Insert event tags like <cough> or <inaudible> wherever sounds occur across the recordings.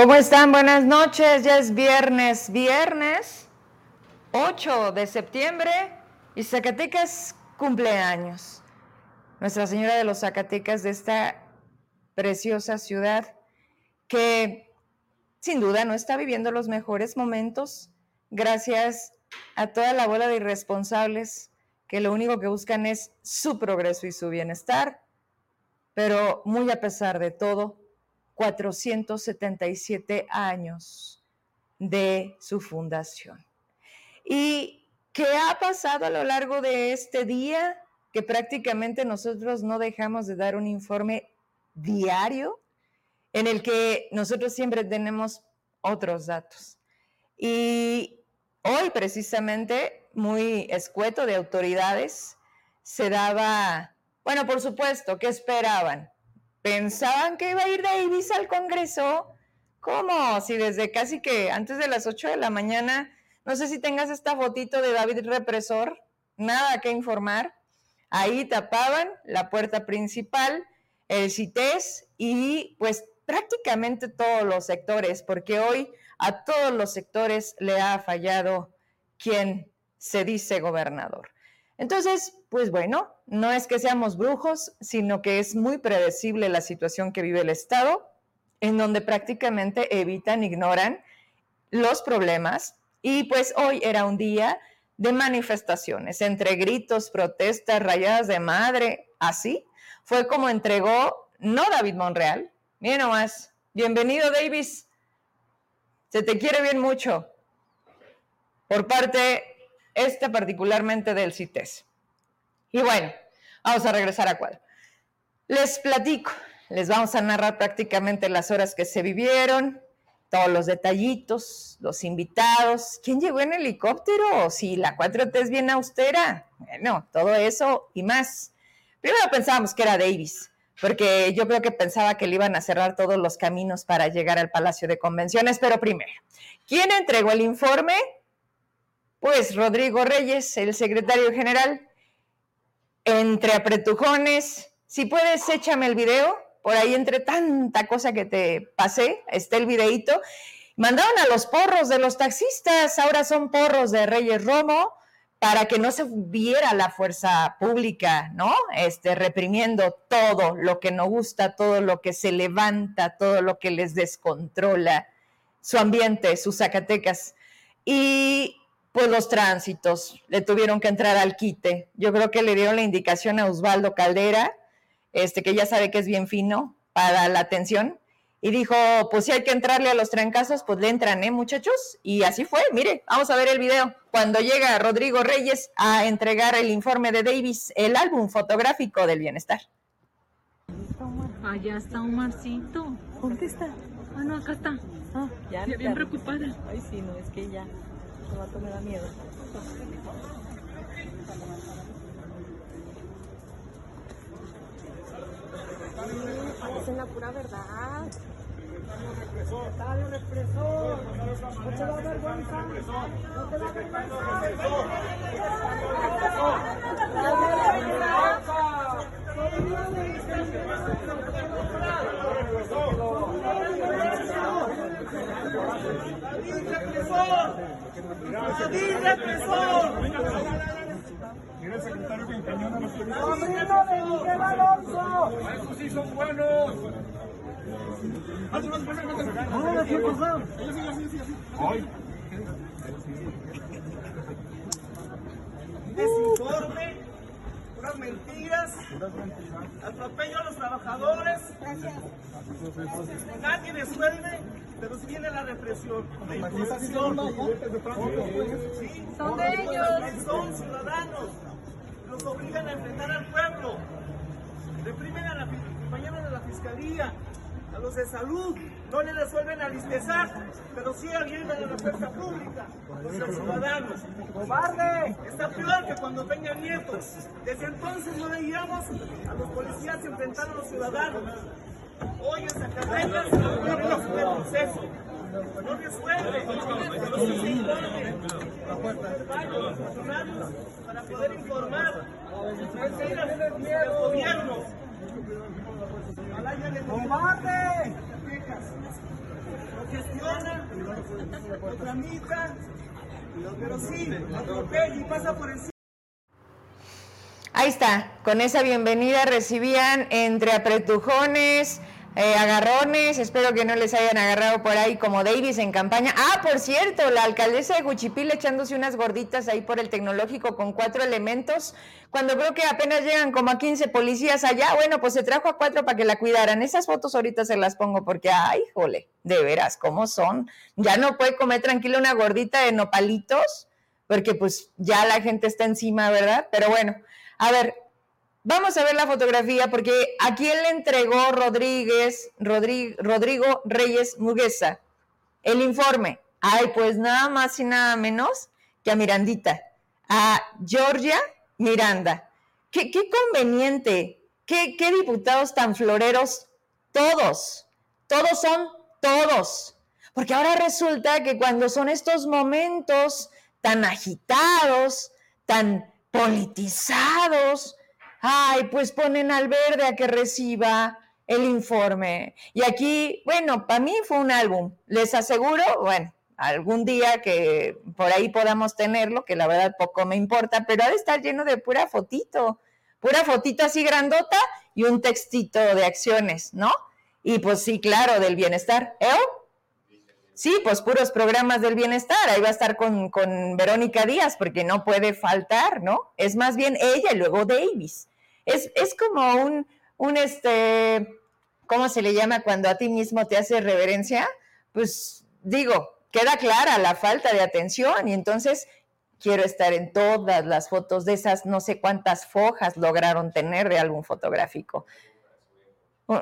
¿Cómo están? Buenas noches. Ya es viernes, viernes 8 de septiembre y Zacatecas cumpleaños. Nuestra Señora de los Zacatecas de esta preciosa ciudad que sin duda no está viviendo los mejores momentos gracias a toda la bola de irresponsables que lo único que buscan es su progreso y su bienestar, pero muy a pesar de todo, 477 años de su fundación. ¿Y qué ha pasado a lo largo de este día? Que prácticamente nosotros no dejamos de dar un informe diario en el que nosotros siempre tenemos otros datos. Y hoy precisamente, muy escueto de autoridades, se daba, bueno, por supuesto, ¿qué esperaban? ¿Pensaban que iba a ir Davis al Congreso? ¿Cómo? Si desde casi que antes de las 8 de la mañana, no sé si tengas esta fotito de David Represor, nada que informar. Ahí tapaban la puerta principal, el CITES y pues prácticamente todos los sectores, porque hoy a todos los sectores le ha fallado quien se dice gobernador. Entonces, pues bueno, no es que seamos brujos, sino que es muy predecible la situación que vive el Estado, en donde prácticamente evitan, ignoran los problemas. Y pues hoy era un día de manifestaciones, entre gritos, protestas, rayadas de madre, así. Fue como entregó, no David Monreal, Miren nomás. Bienvenido, Davis. Se te quiere bien mucho. Por parte, esta particularmente del CITES. Y bueno, vamos a regresar a cuadro. Les platico, les vamos a narrar prácticamente las horas que se vivieron, todos los detallitos, los invitados, quién llegó en helicóptero, si la 4T es bien austera. Bueno, todo eso y más. Primero pensábamos que era Davis, porque yo creo que pensaba que le iban a cerrar todos los caminos para llegar al Palacio de Convenciones, pero primero, ¿quién entregó el informe? Pues Rodrigo Reyes, el secretario general, entre apretujones. Si puedes, échame el video, por ahí entre tanta cosa que te pasé, está el videito. Mandaron a los porros de los taxistas, ahora son porros de Reyes Romo, para que no se viera la fuerza pública, ¿no? Este, reprimiendo todo lo que no gusta, todo lo que se levanta, todo lo que les descontrola su ambiente, sus Zacatecas. Y pues los tránsitos le tuvieron que entrar al quite. Yo creo que le dieron la indicación a Osvaldo Caldera, este, que ya sabe que es bien fino para la atención, y dijo, pues si hay que entrarle a los trancazos, pues le entran, ¿eh, muchachos? Y así fue, mire, vamos a ver el video. Cuando llega Rodrigo Reyes a entregar el informe de Davis, el álbum fotográfico del bienestar. Allá está Omarcito. ¿Dónde está? Ah, no, acá está. Ah, ya. Ya bien preocupada. Ay, sí, no, es que ya. Vato me da miedo. Dicen la pura verdad. Dale, represor. No te da vergüenza. No te da vergüenza. Que encañona a los periodistas. ¡Sobrino de Miguel Alonso! ¡Esos sí son buenos! ¡Ah, desinforme, puras mentiras, atropello a los trabajadores. Nadie resuelve, pero sí viene la represión. La imposición. Sí, Son de ellos. Son ciudadanos. Los obligan a enfrentar al pueblo. Reprimen a la compañeros de la fiscalía, los de salud. No le resuelven al ISTESAC, pero sí arriesgan a la fuerza pública, los ciudadanos. ¡Cobarde! Está peor que cuando Peña Nieto. Desde entonces no veíamos a los policías enfrentar a los ciudadanos. Hoy en Zacatecas no el proceso. No resuelve. No se informe. Funcionarios para poder informar. Al gobierno. ¡Cobarde! Lo que Lo tramitan, pero sí, atropella y pasa por encima. Ahí está, con esa bienvenida recibían entre apretujones, eh, agarrones, espero que no les hayan agarrado por ahí como Davis en campaña. Ah, por cierto, la alcaldesa de Juchipil echándose unas gorditas ahí por el tecnológico con cuatro elementos, cuando creo que apenas llegan como a 15 policías allá, bueno, pues se trajo a cuatro para que la cuidaran. Esas fotos ahorita se las pongo porque, ay, jole, de veras, ¿cómo son? Ya no puede comer tranquila una gordita de nopalitos, porque pues ya la gente está encima, ¿verdad? Pero bueno, a ver, Vamos a ver la fotografía porque a quién le entregó Rodríguez, Rodrigo, Reyes Muguesa el informe. Ay, pues nada más y nada menos que a Mirandita, a Georgia Miranda. Qué, qué conveniente, qué, qué diputados tan floreros, todos, todos son todos. Porque ahora resulta que cuando son estos momentos tan agitados, tan politizados, ay, pues ponen al verde a que reciba el informe. Y aquí, bueno, para mí fue un álbum. Les aseguro, bueno, algún día que por ahí podamos tenerlo, que la verdad poco me importa, pero ha de estar lleno de pura fotito, pura fotito así grandota y un textito de acciones, ¿no? Y pues sí, claro, del bienestar. ¿Eh? Sí, pues puros programas del bienestar. Ahí va a estar con, con Verónica Díaz, porque no puede faltar, ¿no? Es más bien ella y luego Davis. Es, como un, un, este, ¿cómo se le llama cuando a ti mismo te hace reverencia? Pues digo, queda clara la falta de atención y entonces quiero estar en todas las fotos de esas no sé cuántas fojas lograron tener de álbum fotográfico.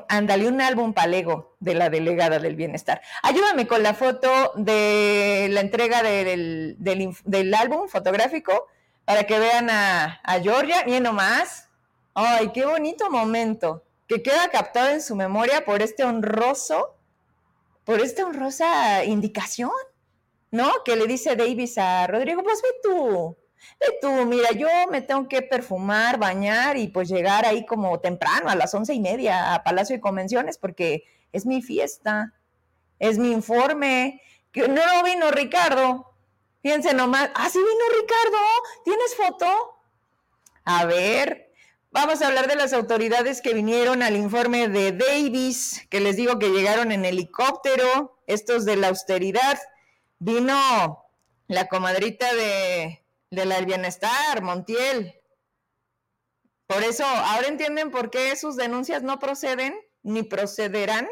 Ándale, un álbum palego de la delegada del bienestar. Ayúdame con la foto de la entrega del álbum fotográfico para que vean a, a Georgia, bien nomás, Ay, qué bonito momento que queda captado en su memoria por este honroso, por esta honrosa indicación, ¿no? Que le dice Davis a Rodrigo, pues ve tú, ve tú, mira, yo me tengo que perfumar, bañar y pues llegar ahí como temprano, a las once y media, a Palacio de Convenciones, porque es mi fiesta, es mi informe, que no vino Ricardo. Fíjense nomás, ah, sí vino Ricardo, ¿tienes foto? A ver, Vamos a hablar de las autoridades que vinieron al informe de Davis, que les digo que llegaron en helicóptero, estos de la austeridad. Vino la comadrita de, la bienestar, Montiel. Por eso, ahora entienden por qué sus denuncias no proceden ni procederán.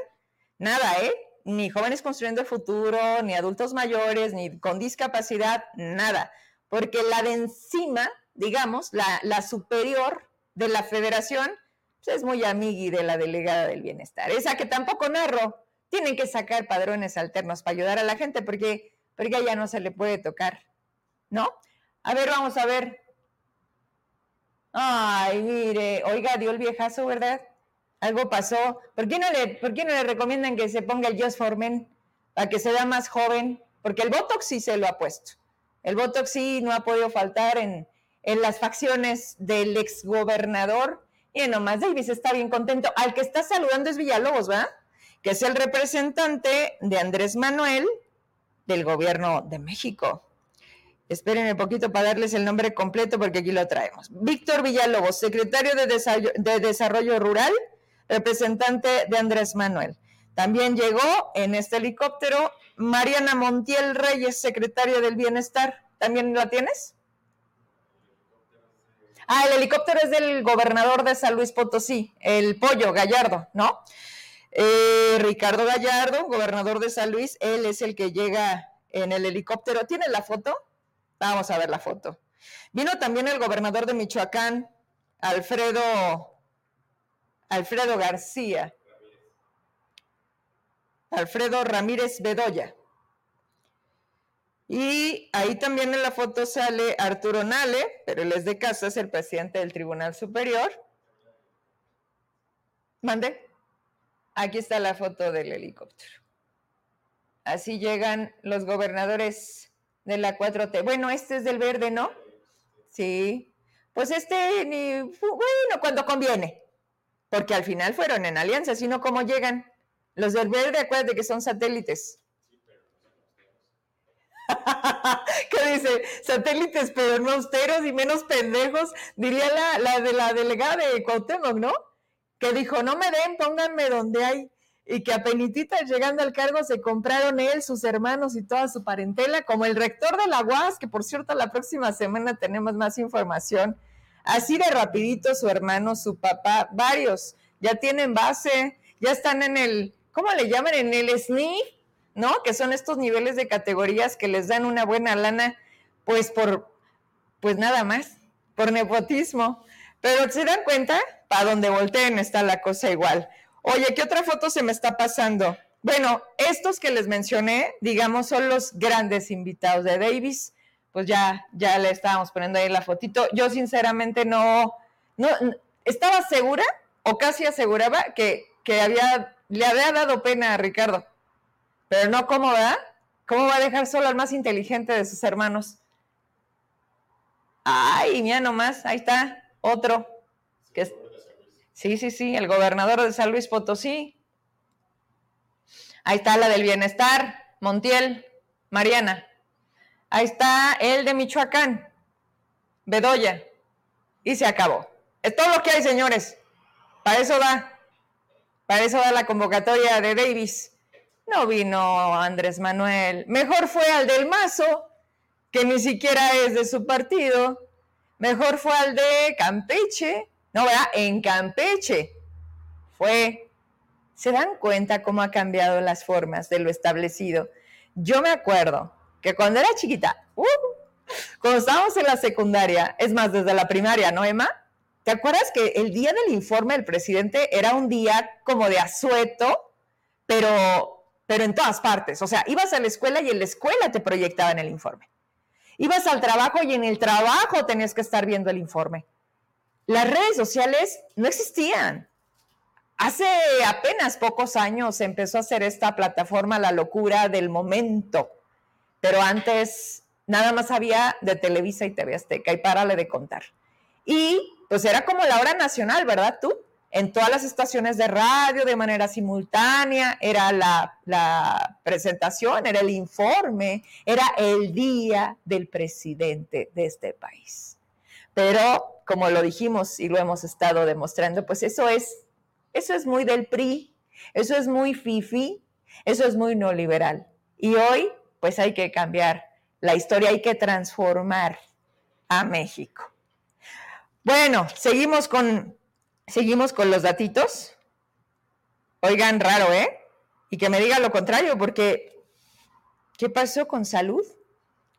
Nada, ¿eh? Ni jóvenes construyendo el futuro, ni adultos mayores, ni con discapacidad, nada. Porque la de encima, digamos, la, la superior, de la federación, pues es muy amigui de la delegada del bienestar. Esa que tampoco narro. Tienen que sacar padrones alternos para ayudar a la gente porque, porque ya no se le puede tocar. ¿No? A ver, vamos a ver. Ay, mire, oiga, dio el viejazo, ¿verdad? Algo pasó. ¿Por qué no le, por qué no le recomiendan que se ponga el Just for Men para que se vea más joven? Porque el Botox sí se lo ha puesto. El Botox sí no ha podido faltar en, en las facciones del exgobernador. Y nomás Davis está bien contento. Al que está saludando es Villalobos, ¿va? Que es el representante de Andrés Manuel del gobierno de México. Espérenme un poquito para darles el nombre completo porque aquí lo traemos. Víctor Villalobos, secretario de de Desarrollo Rural, representante de Andrés Manuel. También llegó en este helicóptero Mariana Montiel Reyes, secretaria del Bienestar. ¿También la tienes? Ah, el helicóptero es del gobernador de San Luis Potosí, el pollo Gallardo, ¿no? Eh, Ricardo Gallardo, gobernador de San Luis, él es el que llega en el helicóptero. ¿Tiene la foto? Vamos a ver la foto. Vino también el gobernador de Michoacán, Alfredo, Alfredo García. Alfredo Ramírez Bedoya. Y ahí también en la foto sale Arturo Nale, pero él es de casa, es el presidente del Tribunal Superior. Mande. Aquí está la foto del helicóptero. Así llegan los gobernadores de la 4T. Bueno, este es del verde, ¿no? Sí. Pues este, ni, bueno, cuando conviene. Porque al final fueron en alianza, sino como llegan. Los del verde, acuérdate que son satélites. <laughs> que dice, satélites pero no austeros y menos pendejos, diría la, la de la delegada de Cuauhtémoc, ¿no? Que dijo, no me den, pónganme donde hay. Y que a penititas llegando al cargo se compraron él, sus hermanos y toda su parentela, como el rector de la UAS, que por cierto la próxima semana tenemos más información. Así de rapidito su hermano, su papá, varios, ya tienen base, ya están en el, ¿cómo le llaman? En el SNI, ¿no? Que son estos niveles de categorías que les dan una buena lana, pues por, pues nada más, por nepotismo. Pero se dan cuenta, para donde volteen está la cosa igual. Oye, ¿qué otra foto se me está pasando? Bueno, estos que les mencioné, digamos, son los grandes invitados de Davis. Pues ya, ya le estábamos poniendo ahí la fotito. Yo sinceramente no, no, estaba segura o casi aseguraba que, que había, le había dado pena a Ricardo. Pero no, ¿cómo va? ¿Cómo va a dejar solo al más inteligente de sus hermanos? Ay, mira nomás, ahí está, otro. Que sí, sí, sí, el gobernador de San Luis Potosí. Ahí está la del bienestar, Montiel, Mariana. Ahí está el de Michoacán, Bedoya. Y se acabó. Es todo lo que hay, señores. Para eso da. Para eso da la convocatoria de Davis. No vino Andrés Manuel. Mejor fue al del Mazo, que ni siquiera es de su partido. Mejor fue al de Campeche. No, ¿verdad? En Campeche. Fue. ¿Se dan cuenta cómo ha cambiado las formas de lo establecido? Yo me acuerdo que cuando era chiquita, uh, cuando estábamos en la secundaria, es más, desde la primaria, ¿no, Emma? ¿Te acuerdas que el día del informe del presidente era un día como de asueto, pero, pero en todas partes? O sea, ibas a la escuela y en la escuela te proyectaban el informe. Ibas al trabajo y en el trabajo tenías que estar viendo el informe. Las redes sociales no existían. Hace apenas pocos años empezó a hacer esta plataforma La Locura del Momento, pero antes nada más había de Televisa y TV Azteca y párale de contar. Y pues era como la hora nacional, ¿verdad tú? En todas las estaciones de radio de manera simultánea, era la, presentación, era el informe, era el día del presidente de este país. Pero como lo dijimos y lo hemos estado demostrando, pues eso es, eso es muy del PRI, eso es muy fifi, eso es muy no liberal. Y hoy, pues hay que cambiar la historia, hay que transformar a México. Bueno, seguimos con, seguimos con los datitos. Oigan, raro, ¿eh? Y que me diga lo contrario, porque ¿qué pasó con salud?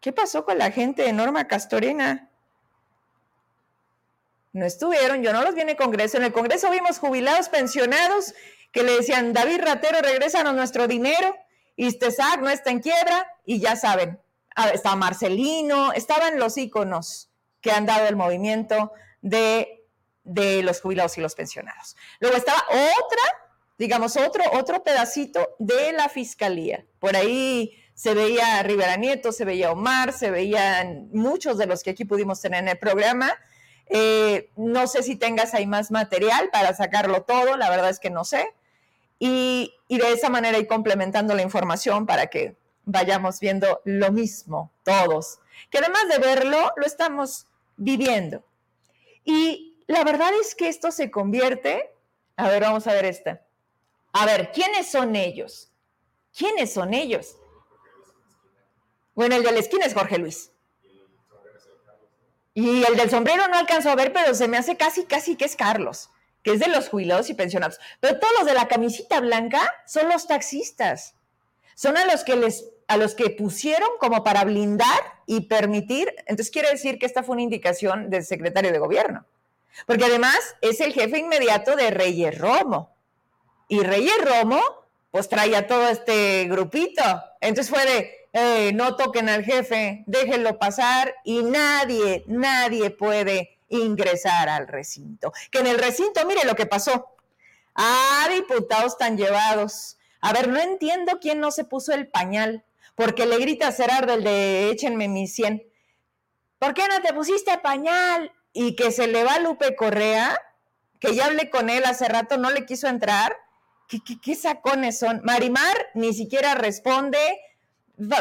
¿Qué pasó con la gente de Norma Castorena? No estuvieron, yo no los vi en el Congreso. En el Congreso vimos jubilados pensionados que le decían, David Ratero, regrésanos nuestro dinero, Istesac no está en quiebra, y ya saben, estaba Marcelino, estaban los íconos que han dado el movimiento de, de los jubilados y los pensionados. Luego estaba otra, digamos, otro, otro pedacito de la fiscalía. Por ahí se veía Rivera Nieto, se veía Omar, se veían muchos de los que aquí pudimos tener en el programa. Eh, no sé si tengas ahí más material para sacarlo todo, la verdad es que no sé. Y, y, de esa manera ir complementando la información para que vayamos viendo lo mismo todos. Que además de verlo, lo estamos viviendo. Y la verdad es que esto se convierte, a ver, vamos a ver esta. A ver, ¿quiénes son ellos? ¿Quiénes son ellos? Bueno, el de la esquina es Jorge Luis. Y el del sombrero no alcanzo a ver, pero se me hace casi, casi que es Carlos, que es de los jubilados y pensionados. Pero todos los de la camisita blanca son los taxistas. Son a los que les, a los que pusieron como para blindar y permitir, entonces quiere decir que esta fue una indicación del secretario de gobierno, porque además es el jefe inmediato de Reyes Romo. Y Reyes Romo, pues traía todo este grupito. Entonces fue de, no toquen al jefe, déjenlo pasar y nadie, nadie puede ingresar al recinto. Que en el recinto, mire lo que pasó. Ah, diputados tan llevados. A ver, no entiendo quién no se puso el pañal porque le grita a Gerardo el de échenme mi 100. ¿Por qué no te pusiste pañal? Y que se le va Lupe Correa, que ya hablé con él hace rato, no le quiso entrar. ¿Qué, qué, qué sacones son? Marimar ni siquiera responde.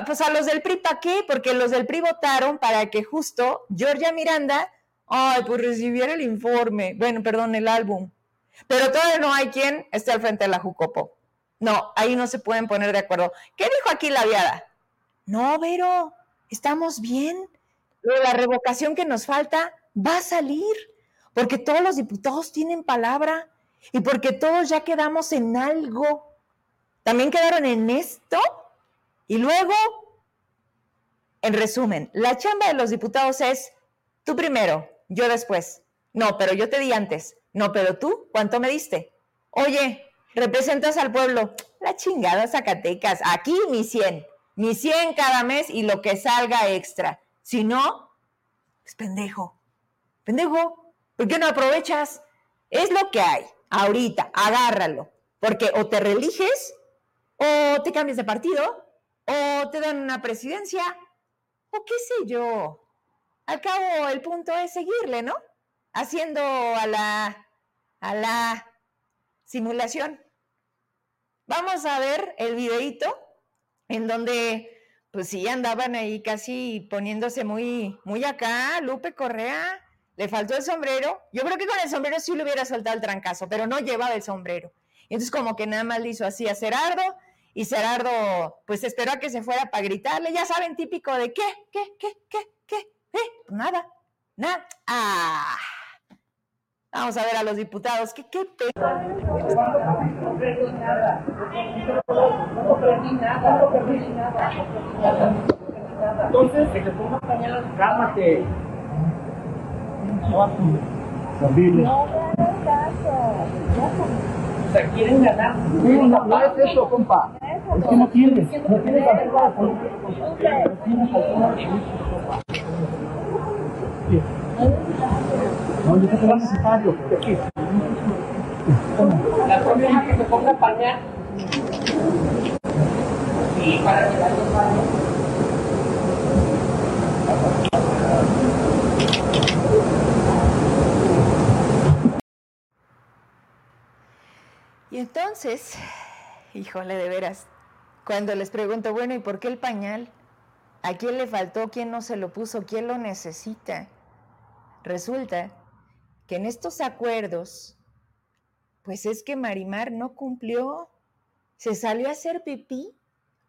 Pues a los del PRI, ¿para qué? Porque los del PRI votaron para que justo Georgia Miranda, ay, pues recibiera el informe, bueno, perdón, el álbum. Pero todavía no hay quien esté al frente de la Jucopo. No, ahí no se pueden poner de acuerdo. ¿Qué dijo aquí la viada? No, Vero, estamos bien. La revocación que nos falta va a salir, porque todos los diputados tienen palabra y porque todos ya quedamos en algo. También quedaron en esto y luego, en resumen, la chamba de los diputados es tú primero, yo después. No, pero yo te di antes. No, pero tú, ¿cuánto me diste? Oye, representas al pueblo. La chingada Zacatecas. Aquí mi 100. Mi 100 cada mes y lo que salga extra. Si no, es pendejo. Pendejo. ¿Por qué no aprovechas? Es lo que hay. Ahorita, agárralo. Porque o te religes, o te cambias de partido, o te dan una presidencia, o qué sé yo. Al cabo, el punto es seguirle, ¿no? Haciendo a la, a la simulación. Vamos a ver el videito en donde, pues sí, andaban ahí casi poniéndose muy, muy acá. Lupe Correa, le faltó el sombrero. Yo creo que con el sombrero sí le hubiera soltado el trancazo, pero no llevaba el sombrero. Entonces como que nada más le hizo así a Cerardo, y Cerardo pues esperó a que se fuera para gritarle, ya saben, típico de qué, qué, qué, qué, qué, eh, pues nada, nada. Ah. Vamos a ver a los diputados, qué, qué pe- Entonces, que te ponga pañales, cálmate. O sea, quieren ganar. no, no es eso, compa. Es que no tienes, no tienes compa. No yo necesitar, yo. Aquí. La que se ponga pañal. Para que vaya entonces, híjole, de veras, cuando les pregunto, bueno, ¿y por qué el pañal? ¿A quién le faltó? ¿Quién no se lo puso? ¿Quién lo necesita? Resulta que en estos acuerdos, pues es que Marimar no cumplió, se salió a hacer pipí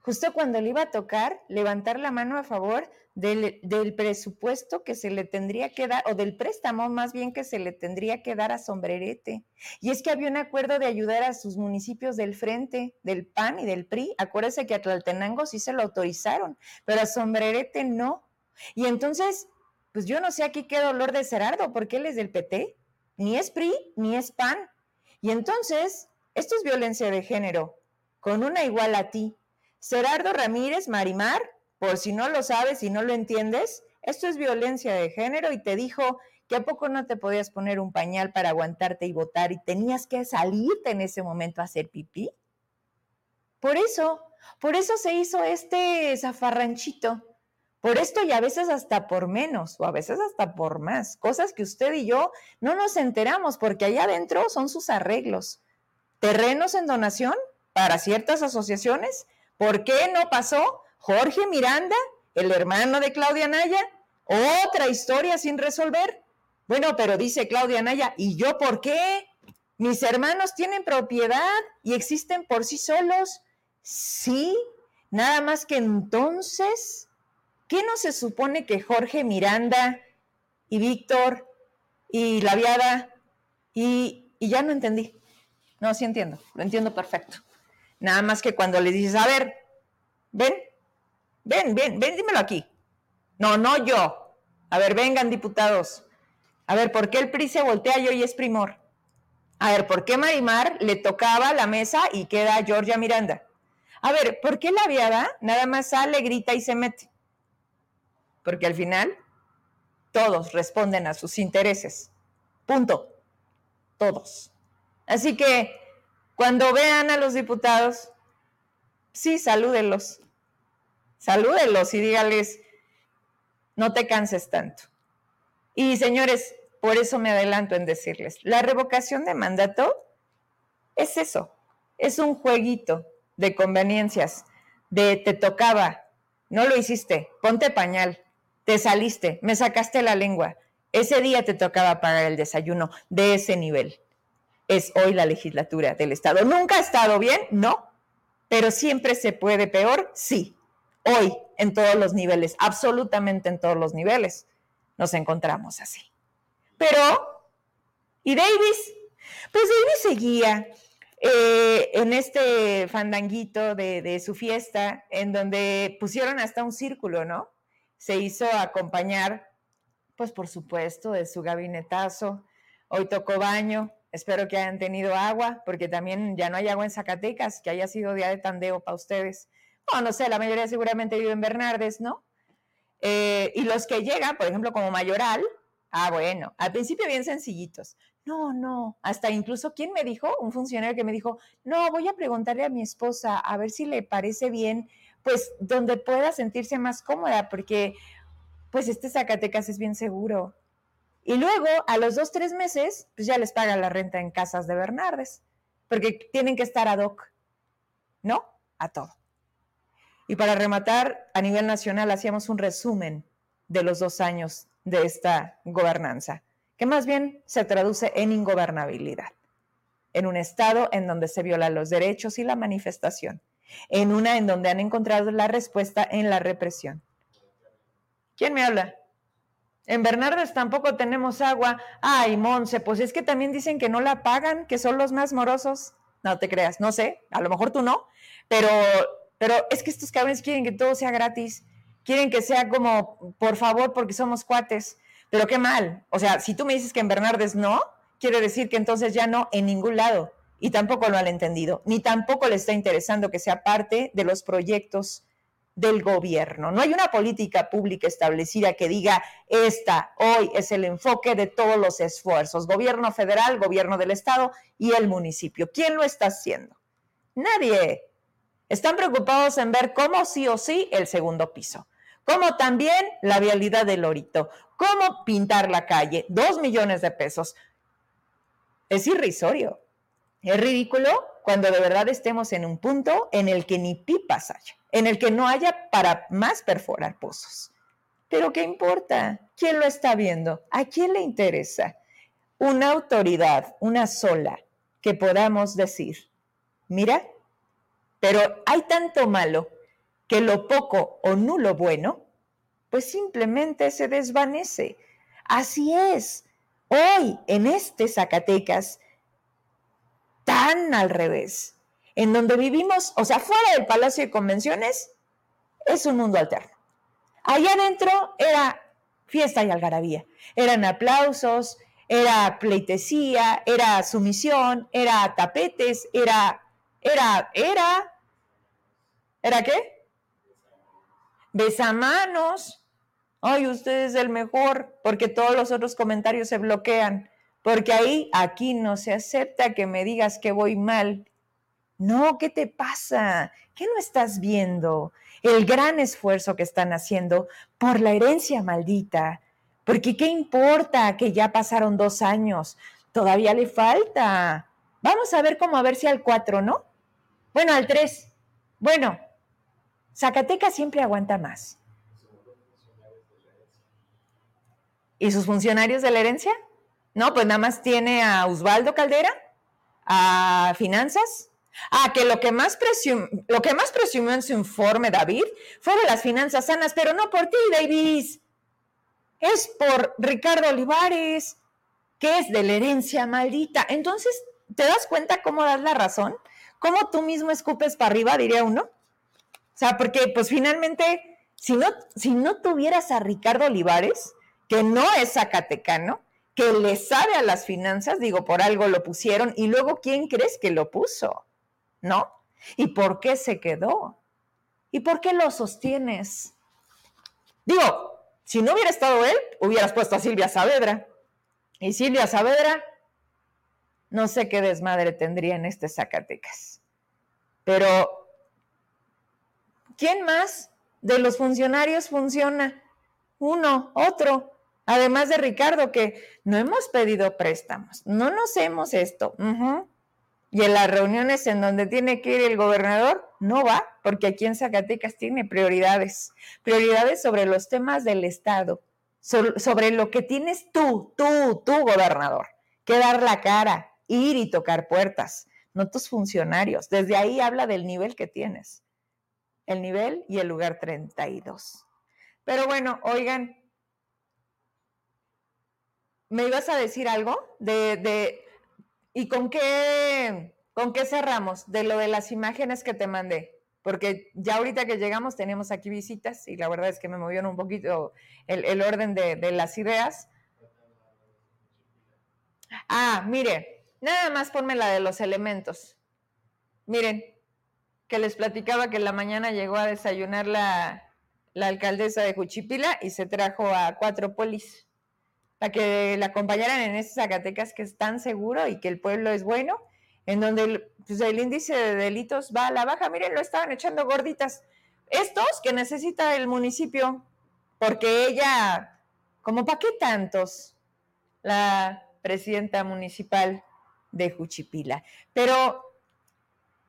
justo cuando le iba a tocar levantar la mano a favor del, presupuesto que se le tendría que dar, o del préstamo más bien que se le tendría que dar a Sombrerete. Y es que había un acuerdo de ayudar a sus municipios del frente, del PAN y del PRI. Acuérdense que a Tlaltenango sí se lo autorizaron, pero a Sombrerete no. Y entonces, pues yo no sé aquí qué dolor de Cerardo, porque él es del PT, ni es PRI, ni es PAN. Y entonces, esto es violencia de género, con una igual a ti. Cerardo Ramírez Marimar, por si no lo sabes y no lo entiendes, esto es violencia de género y te dijo que a poco no te podías poner un pañal para aguantarte y votar y tenías que salirte en ese momento a hacer pipí. Por eso, por eso se hizo este zafarranchito. Por esto y a veces hasta por menos o a veces hasta por más. Cosas que usted y yo no nos enteramos porque allá adentro son sus arreglos. Terrenos en donación para ciertas asociaciones. ¿Por qué no pasó Jorge Miranda, el hermano de Claudia Naya? Otra historia sin resolver. Bueno, pero dice Claudia Naya, ¿y yo por qué? Mis hermanos tienen propiedad y existen por sí solos. Sí, nada más que entonces, ¿qué no se supone que Jorge Miranda y Víctor y la viada y, y ya no entendí? No, sí entiendo, lo entiendo perfecto. Nada más que cuando le dices, a ver, ven, ven, ven, ven, dímelo aquí. No, no yo. A ver, vengan, diputados. A ver, ¿por qué el PRI se voltea y hoy es primor? A ver, ¿por qué Marimar le tocaba la mesa y queda Georgia Miranda? A ver, ¿por qué la viada nada más sale, grita y se mete? Porque al final todos responden a sus intereses. Punto. Todos. Así que cuando vean a los diputados, sí, salúdenlos. Salúdenlos y dígales, no te canses tanto. Y señores, por eso me adelanto en decirles, la revocación de mandato es eso, es un jueguito de conveniencias, de te tocaba, no lo hiciste, ponte pañal, te saliste, me sacaste la lengua. Ese día te tocaba pagar el desayuno de ese nivel. Es hoy la legislatura del Estado. ¿Nunca ha estado bien? No. Pero siempre se puede peor, sí. Hoy, en todos los niveles, absolutamente en todos los niveles, nos encontramos así. Pero, ¿y Davis? Pues Davis seguía eh, en este fandanguito de, de, su fiesta, en donde pusieron hasta un círculo, ¿no? Se hizo acompañar, pues por supuesto, de su gabinetazo. Hoy tocó baño, espero que hayan tenido agua, porque también ya no hay agua en Zacatecas, que haya sido día de tandeo para ustedes. Bueno, no sé, la mayoría seguramente vive en Bernardes, ¿no? Eh, y los que llegan, por ejemplo, como Mayoral, ah, bueno, al principio bien sencillitos. No, no, hasta incluso, ¿quién me dijo? Un funcionario que me dijo, no, voy a preguntarle a mi esposa a ver si le parece bien, pues donde pueda sentirse más cómoda, porque pues este Zacatecas es bien seguro. Y luego, a los dos, tres meses, pues ya les paga la renta en casas de Bernardes, porque tienen que estar ad hoc, ¿no? A todo. Y para rematar, a nivel nacional hacíamos un resumen de los dos años de esta gobernanza, que más bien se traduce en ingobernabilidad, en un estado en donde se violan los derechos y la manifestación, en una en donde han encontrado la respuesta en la represión. ¿Quién me habla? En Bernardes tampoco tenemos agua. Ay, Monse, pues es que también dicen que no la pagan, que son los más morosos. No te creas, no sé, a lo mejor tú no, pero pero es que estos cabrones quieren que todo sea gratis, quieren que sea como, por favor, porque somos cuates. Pero qué mal. O sea, si tú me dices que en Bernardes no, quiere decir que entonces ya no en ningún lado. Y tampoco lo han entendido, ni tampoco le está interesando que sea parte de los proyectos del gobierno. No hay una política pública establecida que diga, esta hoy es el enfoque de todos los esfuerzos, gobierno federal, gobierno del estado y el municipio. ¿Quién lo está haciendo? Nadie. Están preocupados en ver cómo sí o sí el segundo piso, cómo también la vialidad del Lorito, cómo pintar la calle, dos millones de pesos. Es irrisorio, es ridículo cuando de verdad estemos en un punto en el que ni pipas haya, en el que no haya para más perforar pozos. Pero ¿qué importa? ¿Quién lo está viendo? ¿A quién le interesa? Una autoridad, una sola, que podamos decir, mira, pero hay tanto malo que lo poco o nulo bueno, pues simplemente se desvanece. Así es. Hoy, en este Zacatecas, tan al revés, en donde vivimos, o sea, fuera del Palacio de Convenciones, es un mundo alterno. Allá adentro era fiesta y algarabía. Eran aplausos, era pleitesía, era sumisión, era tapetes, era era, era, ¿era qué? Besamanos. Ay, usted es el mejor, porque todos los otros comentarios se bloquean. Porque ahí, aquí no se acepta que me digas que voy mal. No, ¿qué te pasa? ¿Qué no estás viendo? El gran esfuerzo que están haciendo por la herencia maldita. Porque ¿qué importa que ya pasaron dos años? Todavía le falta. Vamos a ver cómo a ver si al cuatro, ¿no? Bueno, al 3. Bueno, Zacatecas siempre aguanta más. ¿Y sus funcionarios de la herencia? No, pues nada más tiene a Osvaldo Caldera, a Finanzas. Ah, que lo que, más lo que más presumió en su informe, David, fue de las finanzas sanas, pero no por ti, Davis. Es por Ricardo Olivares, que es de la herencia maldita. Entonces, ¿te das cuenta cómo das la razón? ¿cómo tú mismo escupes para arriba, diría uno? O sea, porque pues finalmente, si no, si no tuvieras a Ricardo Olivares, que no es zacatecano, que le sabe a las finanzas, digo, por algo lo pusieron, y luego, ¿quién crees que lo puso? ¿No? ¿Y por qué se quedó? ¿Y por qué lo sostienes? Digo, si no hubiera estado él, hubieras puesto a Silvia Saavedra. Y Silvia Saavedra no sé qué desmadre tendría en este Zacatecas. Pero, ¿quién más de los funcionarios funciona? Uno, otro. Además de Ricardo, que no hemos pedido préstamos, no nos hemos esto. Y en las reuniones en donde tiene que ir el gobernador, no va, porque aquí en Zacatecas tiene prioridades, prioridades sobre los temas del Estado, sobre lo que tienes tú, tú, tú, gobernador, que dar la cara, ir y tocar puertas, no tus funcionarios. Desde ahí habla del nivel que tienes, el nivel y el lugar 32. Pero bueno, oigan, ¿me ibas a decir algo de, de ¿Y con qué, con qué cerramos? De lo de las imágenes que te mandé. Porque ya ahorita que llegamos tenemos aquí visitas y la verdad es que me movieron un poquito el, orden de, de las ideas. Ah, mire, nada más ponme la de los elementos. Miren, que les platicaba que la mañana llegó a desayunar la, la alcaldesa de Juchipila y se trajo a cuatro polis para que la acompañaran en esas Zacatecas que es tan seguro y que el pueblo es bueno, en donde el, pues, el índice de delitos va a la baja. Miren, lo estaban echando gorditas. Estos que necesita el municipio, porque ella, como para qué tantos, la presidenta municipal de Juchipila. Pero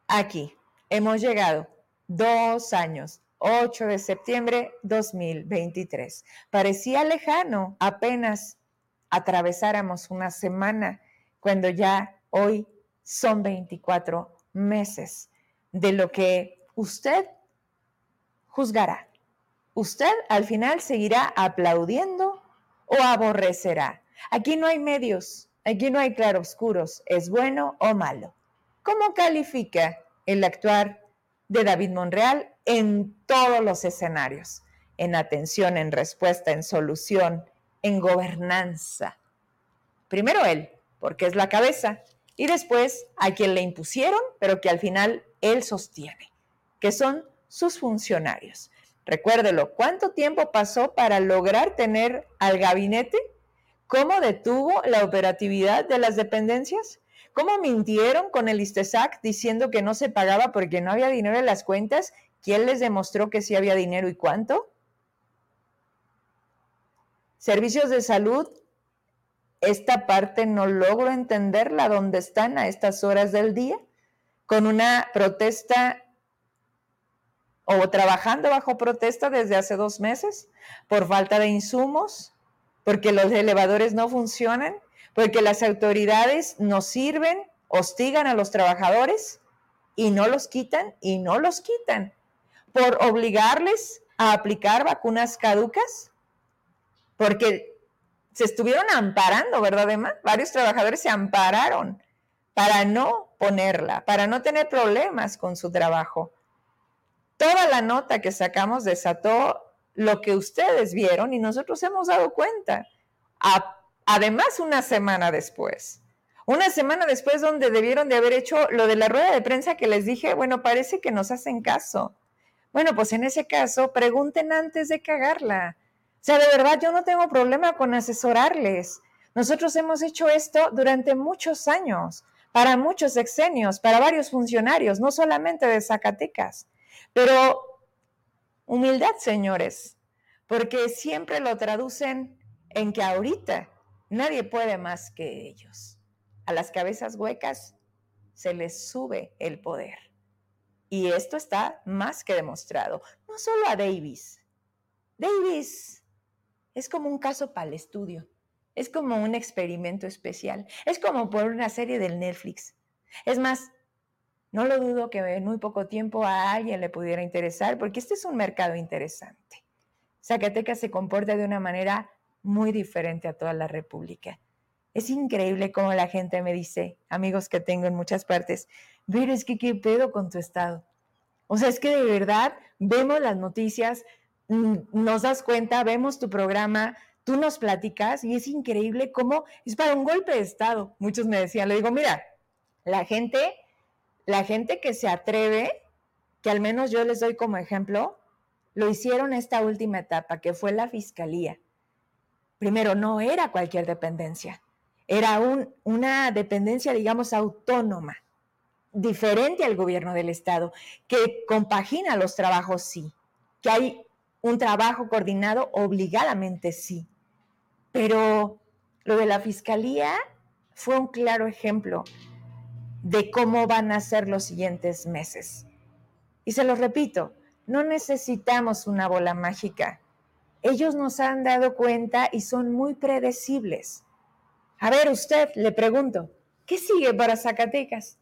aquí hemos llegado dos años 8 de septiembre 2023. Parecía lejano, apenas atravesáramos una semana, cuando ya hoy son 24 meses de lo que usted juzgará. Usted al final seguirá aplaudiendo o aborrecerá. Aquí no hay medios, aquí no hay claroscuros, es bueno o malo. ¿Cómo califica el actuar de David Monreal en todos los escenarios? En atención, en respuesta, en solución, en gobernanza. Primero él, porque es la cabeza, y después a quien le impusieron, pero que al final él sostiene, que son sus funcionarios. Recuérdelo, ¿cuánto tiempo pasó para lograr tener al gabinete? ¿Cómo detuvo la operatividad de las dependencias? ¿Cómo mintieron con el ISTESAC diciendo que no se pagaba porque no había dinero en las cuentas? ¿Quién les demostró que sí había dinero y cuánto? Servicios de salud, esta parte no logro entenderla, dónde están a estas horas del día, con una protesta o trabajando bajo protesta desde hace dos meses por falta de insumos, porque los elevadores no funcionan, porque las autoridades no sirven, hostigan a los trabajadores y no los quitan y no los quitan, por obligarles a aplicar vacunas caducas, porque se estuvieron amparando, ¿verdad, Emma? Varios trabajadores se ampararon para no ponerla, para no tener problemas con su trabajo. Toda la nota que sacamos desató lo que ustedes vieron y nosotros hemos dado cuenta. además, una semana después. Una semana después donde debieron de haber hecho lo de la rueda de prensa que les dije, bueno, parece que nos hacen caso. Bueno, pues en ese caso, pregunten antes de cagarla. O sea, de verdad yo no tengo problema con asesorarles. Nosotros hemos hecho esto durante muchos años, para muchos exenios, para varios funcionarios, no solamente de Zacatecas. Pero humildad, señores, porque siempre lo traducen en que ahorita nadie puede más que ellos. A las cabezas huecas se les sube el poder. Y esto está más que demostrado. No solo a Davis. Davis es como un caso para el estudio. Es como un experimento especial. Es como por una serie del Netflix. Es más, no lo dudo que en muy poco tiempo a alguien le pudiera interesar, porque este es un mercado interesante. Zacatecas se comporta de una manera muy diferente a toda la República. Es increíble cómo la gente me dice, amigos que tengo en muchas partes, pero es que qué pedo con tu estado. O sea, es que de verdad vemos las noticias, nos das cuenta, vemos tu programa, tú nos platicas y es increíble cómo es para un golpe de Estado. Muchos me decían, le digo, mira, la gente, la gente que se atreve, que al menos yo les doy como ejemplo, lo hicieron esta última etapa, que fue la fiscalía. Primero, no era cualquier dependencia, era un, una dependencia, digamos, autónoma, diferente al gobierno del Estado, que compagina los trabajos, sí, que hay un trabajo coordinado, obligadamente sí. Pero lo de la fiscalía fue un claro ejemplo. de cómo van a ser los siguientes meses. Y se los repito, no necesitamos una bola mágica. Ellos nos han dado cuenta y son muy predecibles. A ver, usted, le pregunto, ¿qué sigue para Zacatecas?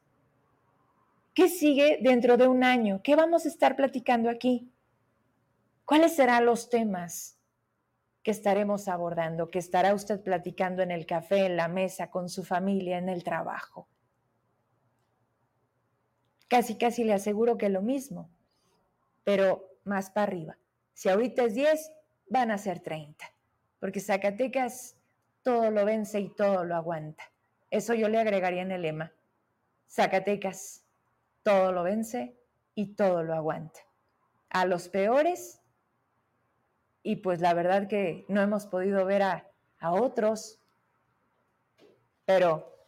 ¿Qué sigue dentro de un año? ¿Qué vamos a estar platicando aquí? ¿Cuáles serán los temas que estaremos abordando, que estará usted platicando en el café, en la mesa, con su familia, en el trabajo? Casi, casi le aseguro que lo mismo, pero más para arriba. Si ahorita es 10, van a ser 30, porque Zacatecas todo lo vence y todo lo aguanta. Eso yo le agregaría en el lema. Zacatecas, todo lo vence y todo lo aguanta. A los peores, y pues la verdad que no hemos podido ver a, a otros, pero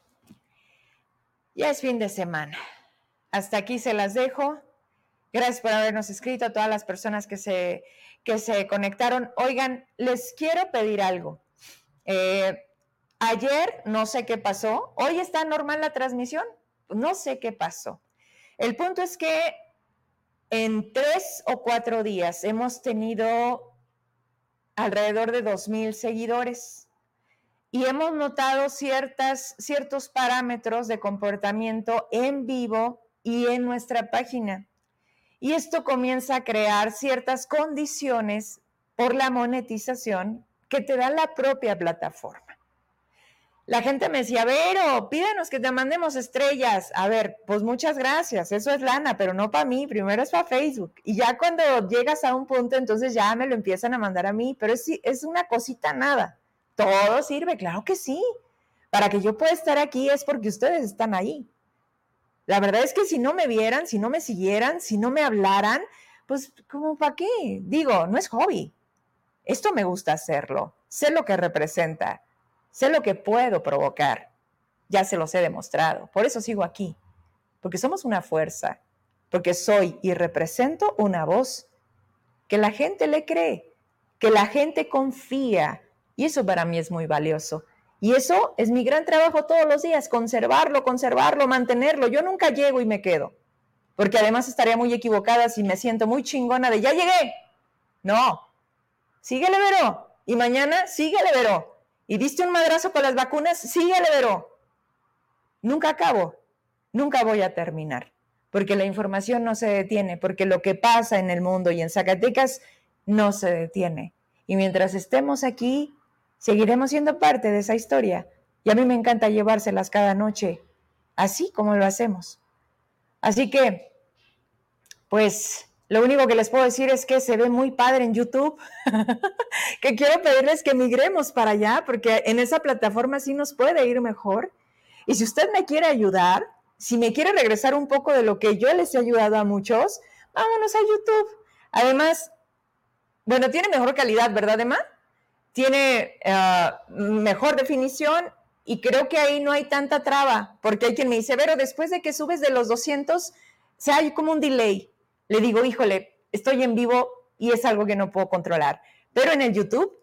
ya es fin de semana. Hasta aquí se las dejo. Gracias por habernos escrito a todas las personas que se, que se conectaron. Oigan, les quiero pedir algo. Eh, ayer no sé qué pasó. Hoy está normal la transmisión. No sé qué pasó. El punto es que en tres o cuatro días hemos tenido alrededor de dos mil seguidores y hemos notado ciertas, ciertos parámetros de comportamiento en vivo y en nuestra página. Y esto comienza a crear ciertas condiciones por la monetización que te da la propia plataforma. La gente me decía, Vero, pídanos que te mandemos estrellas. A ver, pues muchas gracias, eso es lana, pero no para mí, primero es para Facebook. Y ya cuando llegas a un punto, entonces ya me lo empiezan a mandar a mí, pero es, es una cosita nada. Todo sirve, claro que sí. Para que yo pueda estar aquí es porque ustedes están ahí. La verdad es que si no me vieran, si no me siguieran, si no me hablaran, pues como para qué? Digo, no es hobby. Esto me gusta hacerlo. Sé lo que representa Sé lo que puedo provocar. Ya se los he demostrado. Por eso sigo aquí. Porque somos una fuerza. Porque soy y represento una voz que la gente le cree, que la gente confía. Y eso para mí es muy valioso. Y eso es mi gran trabajo todos los días, conservarlo, conservarlo, mantenerlo. Yo nunca llego y me quedo. Porque además estaría muy equivocada si me siento muy chingona de ya llegué. No. Síguele, Vero. Y mañana síguele, Vero y diste un madrazo con las vacunas, síguele, Vero. Nunca acabo, nunca voy a terminar, porque la información no se detiene, porque lo que pasa en el mundo y en Zacatecas no se detiene. Y mientras estemos aquí, seguiremos siendo parte de esa historia. Y a mí me encanta llevárselas cada noche, así como lo hacemos. Así que, pues, lo único que les puedo decir es que se ve muy padre en YouTube, <laughs> que quiero pedirles que migremos para allá, porque en esa plataforma sí nos puede ir mejor. Y si usted me quiere ayudar, si me quiere regresar un poco de lo que yo les he ayudado a muchos, vámonos a YouTube. Además, bueno, tiene mejor calidad, ¿verdad, Emma? Tiene eh, mejor definición y creo que ahí no hay tanta traba, porque hay quien me dice, pero después de que subes de los 200, se hay como un delay le digo, híjole, estoy en vivo y es algo que no puedo controlar. Pero en el YouTube.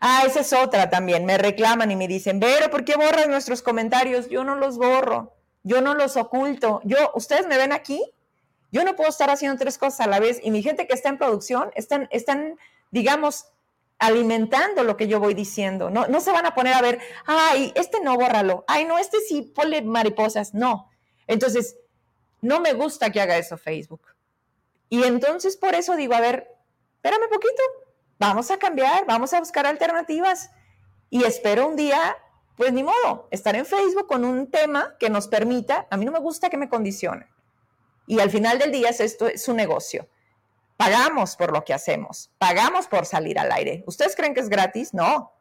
Ah, esa es otra también. Me reclaman y me dicen, Vero, ¿por qué borras nuestros comentarios? Yo no los borro, yo no los oculto. Yo, ustedes me ven aquí, yo no puedo estar haciendo tres cosas a la vez y mi gente que está en producción están, están digamos, alimentando lo que yo voy diciendo. No, no se van a poner a ver, ay, este no, bórralo. Ay, no, este sí, ponle mariposas. No. Entonces, no me gusta que haga eso Facebook. Y entonces por eso digo, a ver, espérame poquito, vamos a cambiar, vamos a buscar alternativas. Y espero un día, pues ni modo, estar en Facebook con un tema que nos permita, a mí no me gusta que me condicionen. Y al final del día esto es un negocio. Pagamos por lo que hacemos, pagamos por salir al aire. ¿Ustedes creen que es gratis? No.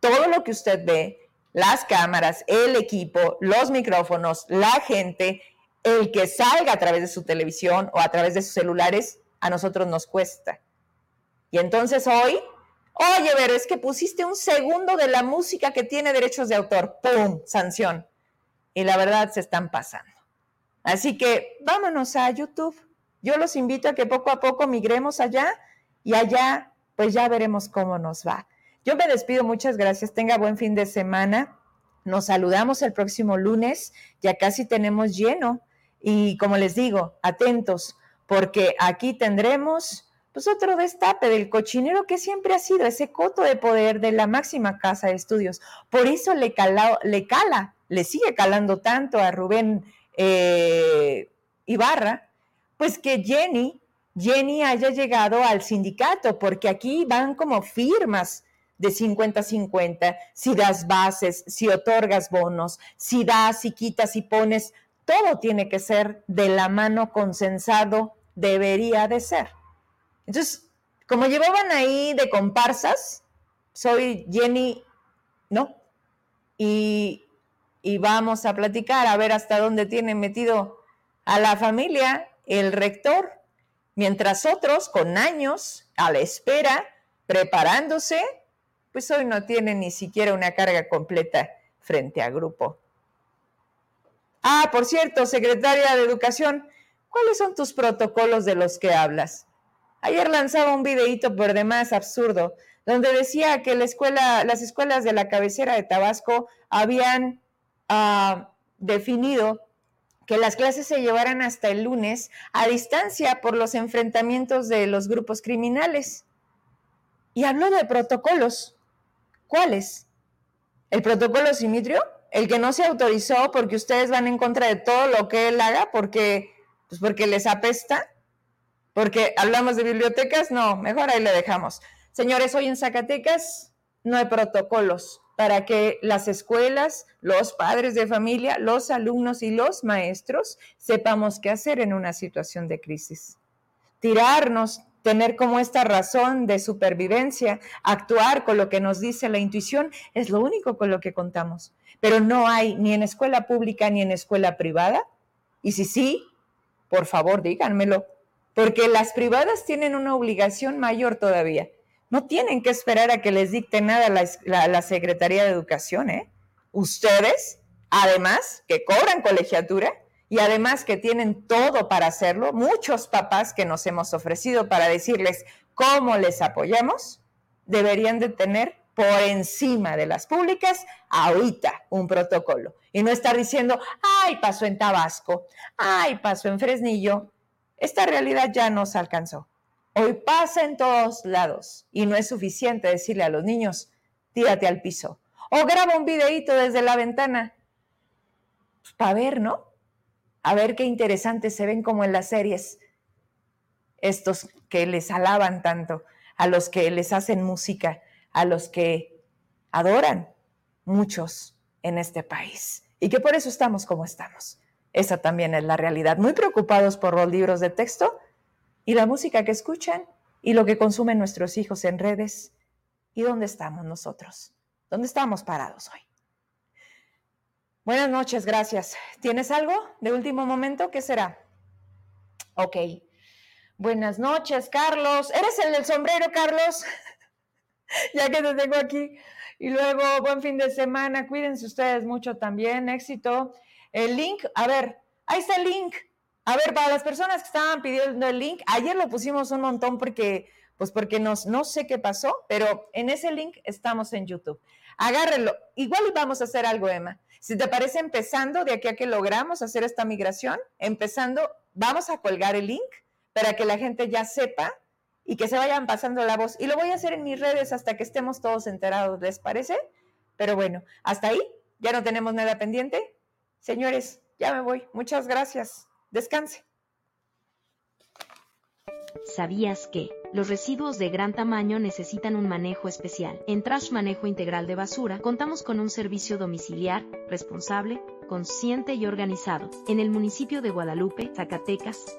Todo lo que usted ve, las cámaras, el equipo, los micrófonos, la gente, el que salga a través de su televisión o a través de sus celulares, a nosotros nos cuesta. Y entonces hoy, oye, pero es que pusiste un segundo de la música que tiene derechos de autor, ¡pum! Sanción. Y la verdad se están pasando. Así que vámonos a YouTube. Yo los invito a que poco a poco migremos allá y allá pues ya veremos cómo nos va. Yo me despido, muchas gracias, tenga buen fin de semana. nos saludamos el próximo lunes, ya casi tenemos lleno. Y como les digo, atentos, porque aquí tendremos pues otro destape del cochinero que siempre ha sido ese coto de poder de la máxima casa de estudios. Por eso le, le cala, le sigue calando tanto a Rubén eh, Ibarra, pues que Jenny, Jenny haya llegado al sindicato, porque aquí van como firmas de 50-50, si das bases, si otorgas bonos, si das y quitas y pones, todo tiene que ser de la mano consensado, debería de ser. Entonces, como llevaban ahí de comparsas, soy Jenny, ¿no? Y, y vamos a platicar a ver hasta dónde tiene metido a la familia el rector, mientras otros con años a la espera, preparándose, pues hoy no tienen ni siquiera una carga completa frente a grupo. Ah, por cierto, secretaria de Educación, ¿cuáles son tus protocolos de los que hablas? Ayer lanzaba un videíto por demás absurdo, donde decía que la escuela, las escuelas de la cabecera de Tabasco habían ah, definido que las clases se llevaran hasta el lunes a distancia por los enfrentamientos de los grupos criminales. Y habló de protocolos. ¿Cuáles? ¿El protocolo Simitrio? El que no se autorizó porque ustedes van en contra de todo lo que él haga porque, pues porque les apesta. Porque hablamos de bibliotecas, no, mejor ahí le dejamos. Señores, hoy en Zacatecas no hay protocolos para que las escuelas, los padres de familia, los alumnos y los maestros sepamos qué hacer en una situación de crisis. Tirarnos tener como esta razón de supervivencia, actuar con lo que nos dice la intuición, es lo único con lo que contamos. Pero no hay ni en escuela pública ni en escuela privada. Y si sí, por favor díganmelo, porque las privadas tienen una obligación mayor todavía. No tienen que esperar a que les dicte nada la, la Secretaría de Educación, ¿eh? Ustedes, además, que cobran colegiatura, y además que tienen todo para hacerlo, muchos papás que nos hemos ofrecido para decirles cómo les apoyamos, deberían de tener por encima de las públicas ahorita un protocolo y no estar diciendo, ay, pasó en Tabasco, ay, pasó en Fresnillo. Esta realidad ya nos alcanzó. Hoy pasa en todos lados y no es suficiente decirle a los niños, tírate al piso o graba un videíto desde la ventana. Pues, para ver, ¿no? a ver qué interesantes se ven como en las series, estos que les alaban tanto, a los que les hacen música, a los que adoran muchos en este país y que por eso estamos como estamos. Esa también es la realidad. Muy preocupados por los libros de texto y la música que escuchan y lo que consumen nuestros hijos en redes. ¿Y dónde estamos nosotros? ¿Dónde estamos parados hoy? Buenas noches, gracias. ¿Tienes algo de último momento? ¿Qué será? Ok. Buenas noches, Carlos. ¿Eres el del sombrero, Carlos? <laughs> ya que te tengo aquí. Y luego, buen fin de semana. Cuídense ustedes mucho también. Éxito. El link, a ver, ahí está el link. A ver, para las personas que estaban pidiendo el link, ayer lo pusimos un montón porque, pues porque nos, no sé qué pasó, pero en ese link estamos en YouTube. Agárrenlo. Igual vamos a hacer algo, Emma. Si te parece empezando, de aquí a que logramos hacer esta migración, empezando, vamos a colgar el link para que la gente ya sepa y que se vayan pasando la voz. Y lo voy a hacer en mis redes hasta que estemos todos enterados, ¿les parece? Pero bueno, hasta ahí, ya no tenemos nada pendiente. Señores, ya me voy. Muchas gracias. Descanse. ¿Sabías que los residuos de gran tamaño necesitan un manejo especial? En Trash Manejo Integral de Basura contamos con un servicio domiciliar, responsable, consciente y organizado. En el municipio de Guadalupe, Zacatecas,